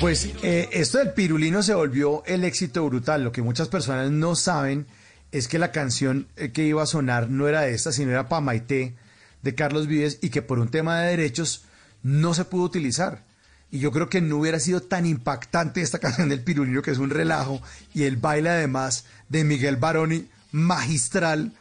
Pues eh, esto del pirulino se volvió el éxito brutal. Lo que muchas personas no saben es que la canción eh, que iba a sonar no era esta, sino era Pamaité de Carlos Vives y que por un tema de derechos no se pudo utilizar. Y yo creo que no hubiera sido tan impactante esta canción del pirulino, que es un relajo, y el baile además de Miguel Baroni, magistral,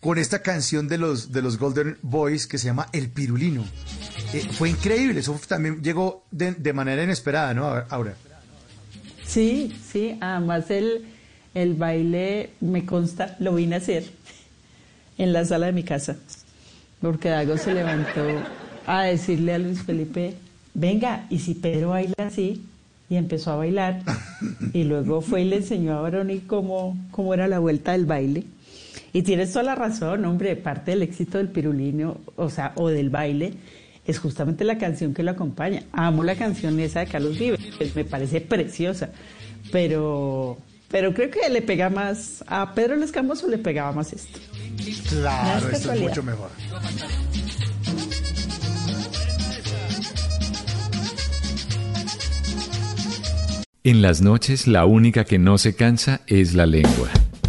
con esta canción de los, de los Golden Boys que se llama El Pirulino. Eh, fue increíble, eso también llegó de, manera inesperada, ¿no, Aura? Sí, sí, además el, el baile, me consta, lo vine a hacer en la sala de mi casa, porque Dago se levantó a decirle a Luis Felipe, venga, y si Pedro baila así, y empezó a bailar, y luego fue y le enseñó a Baroni cómo, cómo era la vuelta del baile. Y tienes toda la razón, hombre, parte del éxito del pirulino, o sea, o del baile, es justamente la canción que lo acompaña. Amo la canción esa de Carlos Vives, me parece preciosa, pero, pero creo que le pega más, a Pedro Lescamoso le pegaba más esto. Claro, esto es mucho mejor. En las noches la única que no se cansa es la lengua.